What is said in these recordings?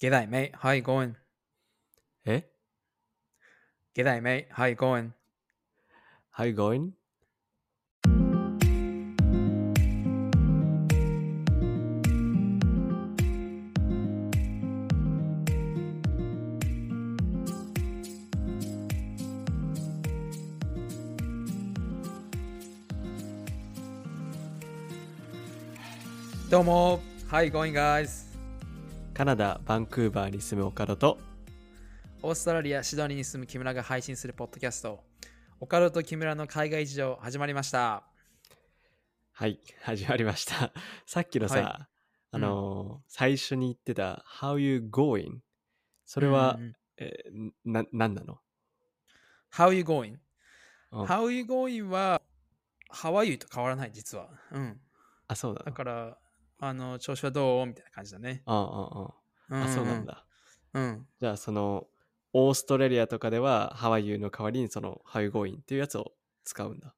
G'day, mate. How you going? Eh? G'day, mate. How you going? How you going? Domo. You going, guys? カナダ・バンクーバーに住む岡田とオーストラリア・シドニーに住む木村が配信するポッドキャスト、オカルト木村の海外事情始まりました。はい始まりました さっきのさ、はあのー最初に言ってた How you going? それは、うんうんえーな何なの、How you going? うん How you going は How are you と変わらない、実は。うん。あそうなの？だから、あの、調子はどう？みたいな感じだね。あああああそうなん。だうん。じゃあそのオーストラリアとかでは How are you の代わりにその How you going っていうやつを使うんだ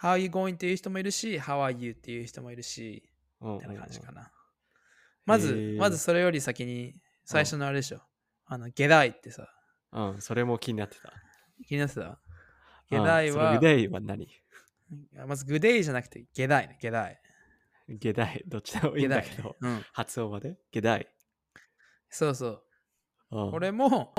How you going っていう人もいるし、How are you っていう人もいるし、うんみたいな感じかな。まず、まずそれより先に、最初のあれでしょ。あの、ゲダイってさ、うん、うんそれも気になってた気になってた？ゲダイはの、ゲダイは何？まずグデイじゃなくてゲダイね、ゲダイ。ゲダイ どっちでもいいんだけど、うん。発音までゲダイ、そうそう。うんこれも、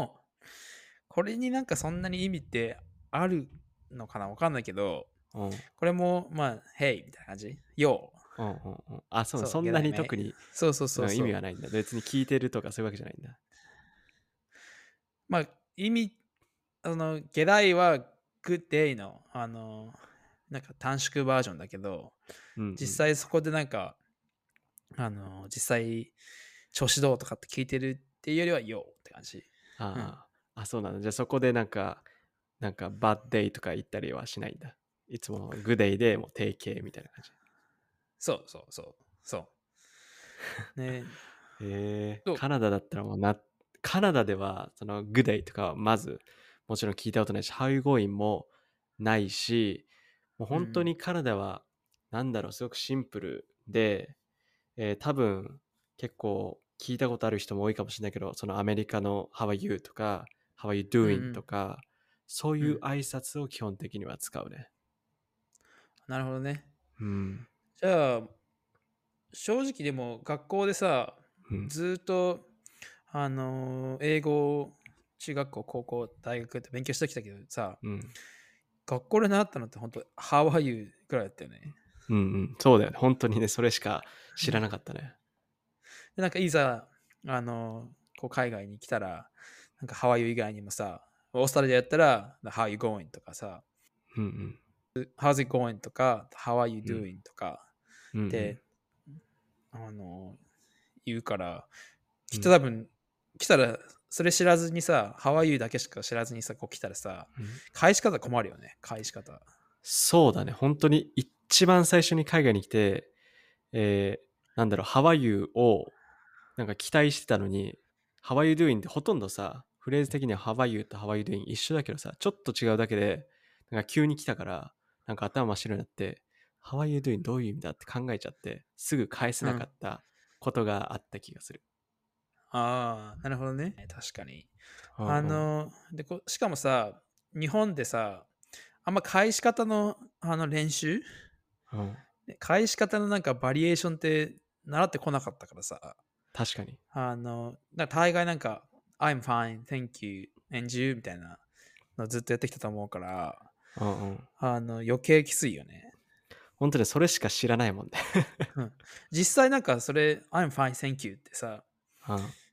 これになんかそんなに意味ってあるのかなわかんないけど、うんこれも、まあ、Hey みたいな感じ？Yo。うんうんうん、あそうそうそんなに特にそうそうそう。意味はないんだ別に聞いてるとかそういうわけじゃないんだまあ、意味、あの、ゲダイは Good Day の、あの、なんか短縮バージョンだけど、うんうん。実際そこでなんか、あの、実際、調子どうとかって聞いてるっていうよりは、よって感じ。あー、あそうなんだ。じゃあそこでなんかなんかバッデイとか言ったりはしないんだ。いつもグデイでもう定型みたいな感じ。そうそうそう。そう。ね。どうへえカナダだったらもうなカナダではそのグデイとかはまずもちろん聞いたことないし How you going もないしもう本当にカナダはなんだろうすごくシンプルで、えー多分結構聞いたことある人も多いかもしれないけどそのアメリカの How are you とか How are you doing んとか、そういう挨拶を基本的には使うね。なるほどね。うん、じゃあ、正直でも学校でさ、うん、ずーっと、あのー英語を中学校、高校、大学って勉強してきたけどさ、うん学校で習ったのって本当 How are you ぐらいだったよね。うんうん。そうだよね。本当にねそれしか知らなかったね。で、なんかいざ、あのーこう海外に来たら、なんか How are you 以外にもさ、オーストラリアやったら How are you going とかさ、うんうん。How's it going とか How are you うん。Doing とか、うんうん。で、あの、言うから、きっと多分、来たら、それ知らずにさ、How are you だけしか知らずにさ、こう来たらさ、うん返し方困るよね、返し方。そうだね。本当に一番最初に海外に来て、えーなんだろう、How are you をなんか期待してたのに、How are you doing ってほとんどさ、フレーズ的には How are you と How are you doing 一緒だけどさ、ちょっと違うだけで、なんか急に来たから、なんか頭真っ白になって、How are you doing どういう意味だって考えちゃって、すぐ返せなかったことがあった気がする。ああ、なるほどね。確かに。うんうんあ、の、でこしかもさ、日本でさ、あんま返し方のあの練習？うん返し方のなんかバリエーションって習ってこなかったからさ、確かに。あの、だ大概なんか、I'm fine, thank you, and you みたいなのずっとやってきたと思うから、うんうん、あの余計きついよね。本当にそれしか知らないもんね。実際なんかそれ、I'm fine, thank you ってさ、うん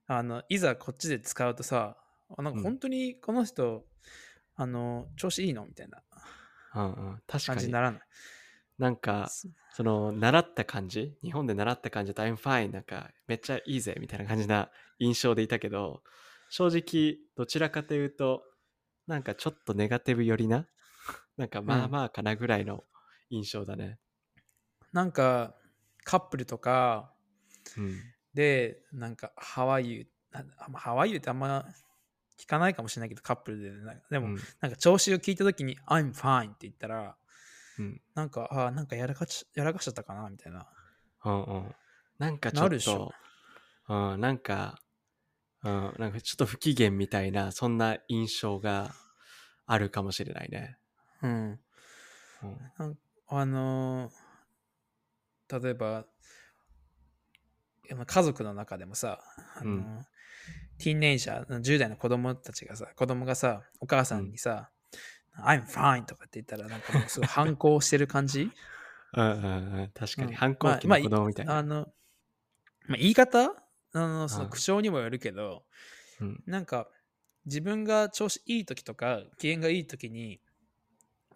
あのいざこっちで使うとさ、あなんかうん本当にこの人、あの調子いいの？みたいな感じに。ならない？なんか、その習った感じ？日本で習った感じだと I'm fine なんかめっちゃいいぜみたいな感じな印象でいたけど正直どちらかというとなんかちょっとネガティブ寄りななんかまあまあかなぐらいの印象だね。なんかカップルとかうん。で、なんか you? なあんま How are you? ってあんま聞かないかもしれないけど、カップルで、なんかでも、うんなんか調子を聞いたときに I'm fine って言ったら、うんなんか、あーなんかやらかしやらかしちゃったかなみたいな。うんうん。なんかちょっと、うん、なんかうん、なんかちょっと不機嫌みたいな、そんな印象があるかもしれないね。うん。うん。あのー例えば、家族の中でもさ、あのーうん。ティーンネイジャー、10代の子供たちがさ、子供がさ、お母さんにさ、I'm fine とかって言ったら、なんかもうすごい反抗してる感じ？うんうんうん、確かに、うん。反抗期の子供みたいな。あの、まあ、言い方？あの、そのうん口調にもよるけど、うん。なんか、自分が調子いい時とか、機嫌がいい時に、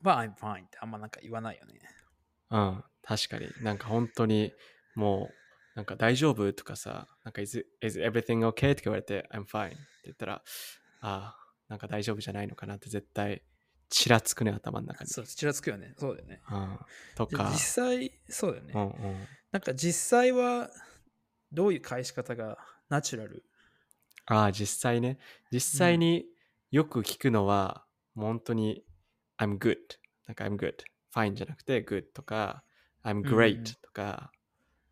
まあ、I'm fine ってあんまなんか言わないよね。うん、確かに。なんか本当に、もう、なんか大丈夫とかさ、なんか is, is everything okay? って言われて、I'm fine って言ったら、ああ、なんか大丈夫じゃないのかなって絶対、ちらつくね、頭の中に。そう、ちらつくよね。そうだよね。うん、とでか実、際、そうだよね。うんうん。なんか実際は、どういう返し方がナチュラル？ああ、実際ね。実際によく聞くのは、もう本当に、I'm good。なんか I'm good。fine じゃなくて good とか、I'm うんうん great とか、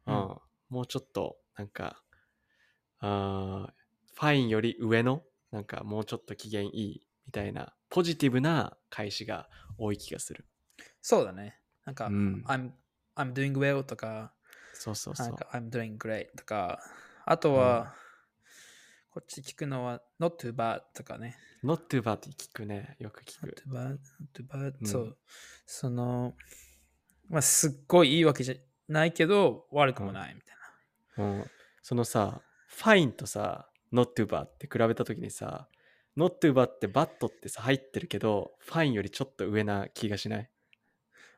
ううんんもうちょっと、なんか、あー fine より上の、なんかもうちょっと機嫌いいみたいな、ポジティブな返しが多い気がする。そうだね。なんか、うん I'm, I'm doing well とか、そうそうそうなん。か I'm doing great とか、あとは、こっち聞くのは not too bad とかね。not too bad って聞くね。よく聞 not く。too bad, not too bad、うんそう。その、まあ、すっごいいいわけじゃないけど、悪くもないみたいな。うん、そのさ、fine とさ、not too bad って比べたときにさ、not too bad ってバットってさ入ってるけど、fine よりちょっと上な気がしない？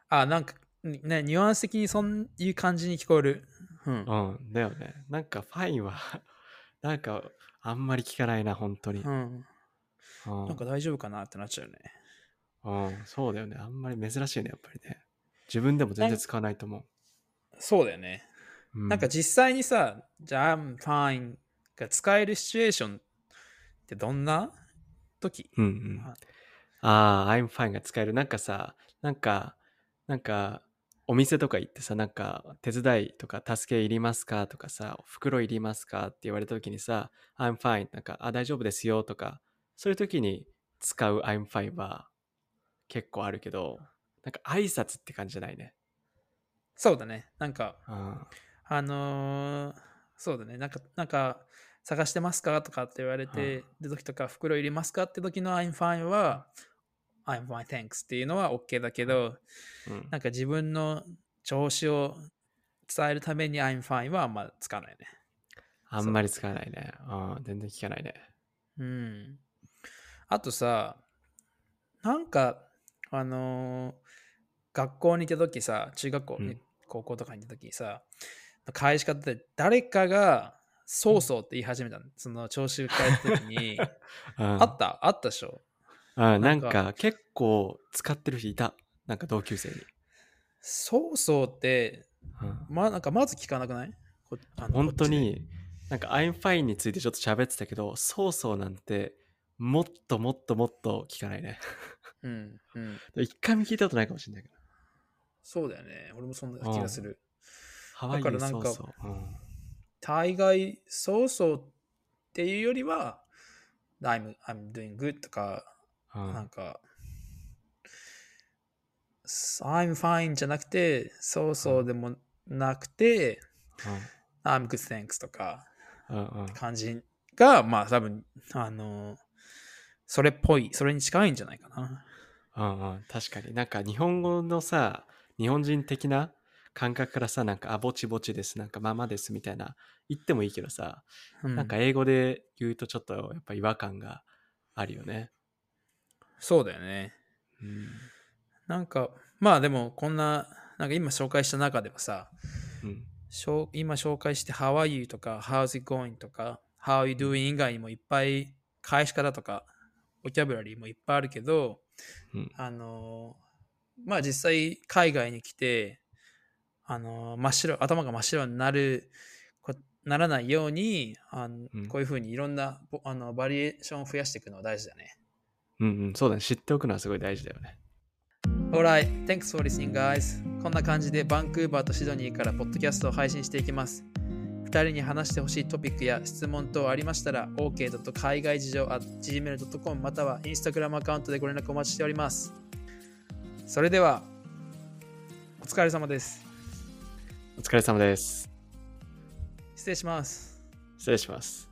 あ、なんか、ね、ニュアンス的にそういう感じに聞こえる。うん。うん、だよね。なんか fine は、なんかあんまり聞かないな、本当に。うん。うんなんか大丈夫かなってなっちゃうね。うん、そうだよね。あんまり珍しいね、やっぱりね。自分でも全然使わないと思そうだよね。なんか実際にさ、じゃあ I'm fine が使えるシチュエーションってどんな時？うんうんあ。ああ、I'm fine が使える。なんかさ、なんか、なんか、お店とか行ってさ、なんか、手伝いとか助けいりますかとかさ、袋いりますかって言われた時にさ、I'm fine。なんか、あ、大丈夫ですよとか、そういう時に使う I'm fine は結構あるけど、なんか挨拶って感じじゃないね。そうだね。なんか、うん。あのーそうだね。なんか、なんか、探してますか？とかって言われて、で時とか、袋いりますか？って時の I'm fine は、I'm fine, thanks っていうのは OK だけど、うん、なんか自分の調子を伝えるために I'm fine はあんま使わないね。あんまり使わないね。うん、全然聞かないね。うん。あとさ、なんか、あのー学校に行った時さ、中学校、うん高校とかに行った時にさ、返し方で誰かが、そうそうって言い始めたの。その調子を変えた時に、うん、あった？あったでしょ？うん、ななんんかか結構使ってる人いた？なんか同級生に。そうそうって、うんま、なんかまず聞かなくない？本当に、なんか I'm fine についてちょっと喋ってたけど、そうそうなんて、もっともっともっと聞かないね。うん、うん。一回も聞いたことないかもしれないけど。そうだよね。俺もそんな気がする。ハワイだからなんか大概、そうそうっていうよりは、I'm, I'm doing good とか、うん。なんか、I'm fine じゃなくて、そうそうでもなくて、I'm good thanks とか感じが、まあ多分、あの、それっぽい、それに近いんじゃないかな。うんうん。確かに。なんか日本語のさ日本人的な感覚からさなんかあぼちぼちですなんかままですみたいな言ってもいいけどさ、うんなんか英語で言うとちょっとやっぱ違和感があるよね。そうだよね。うんなんか、まあでも、こんな、なんか今紹介した中でもさ、うん今紹介して How are you とか How's it going とか How are you doing 以外にもいっぱい返し方とかボキャブラリーもいっぱいあるけど、うんあのーまあ実際海外に来て、あの真っ白頭が真っ白になるならないようにあの、うん、こういうふうにいろんなあのバリエーションを増やしていくのは大事だね。うんうん、そうだね。知っておくのはすごい大事だよね。Alright, thanks for listening, guys. こんな感じでバンクーバーとシドニーからポッドキャストを配信していきます。2人に話してほしいトピックや質問等ありましたら、ok. 海外事情 gmail.com または Instagram アカウントでご連絡お待ちしております。それでは、お疲れ様です。お疲れ様です。失礼します。失礼します。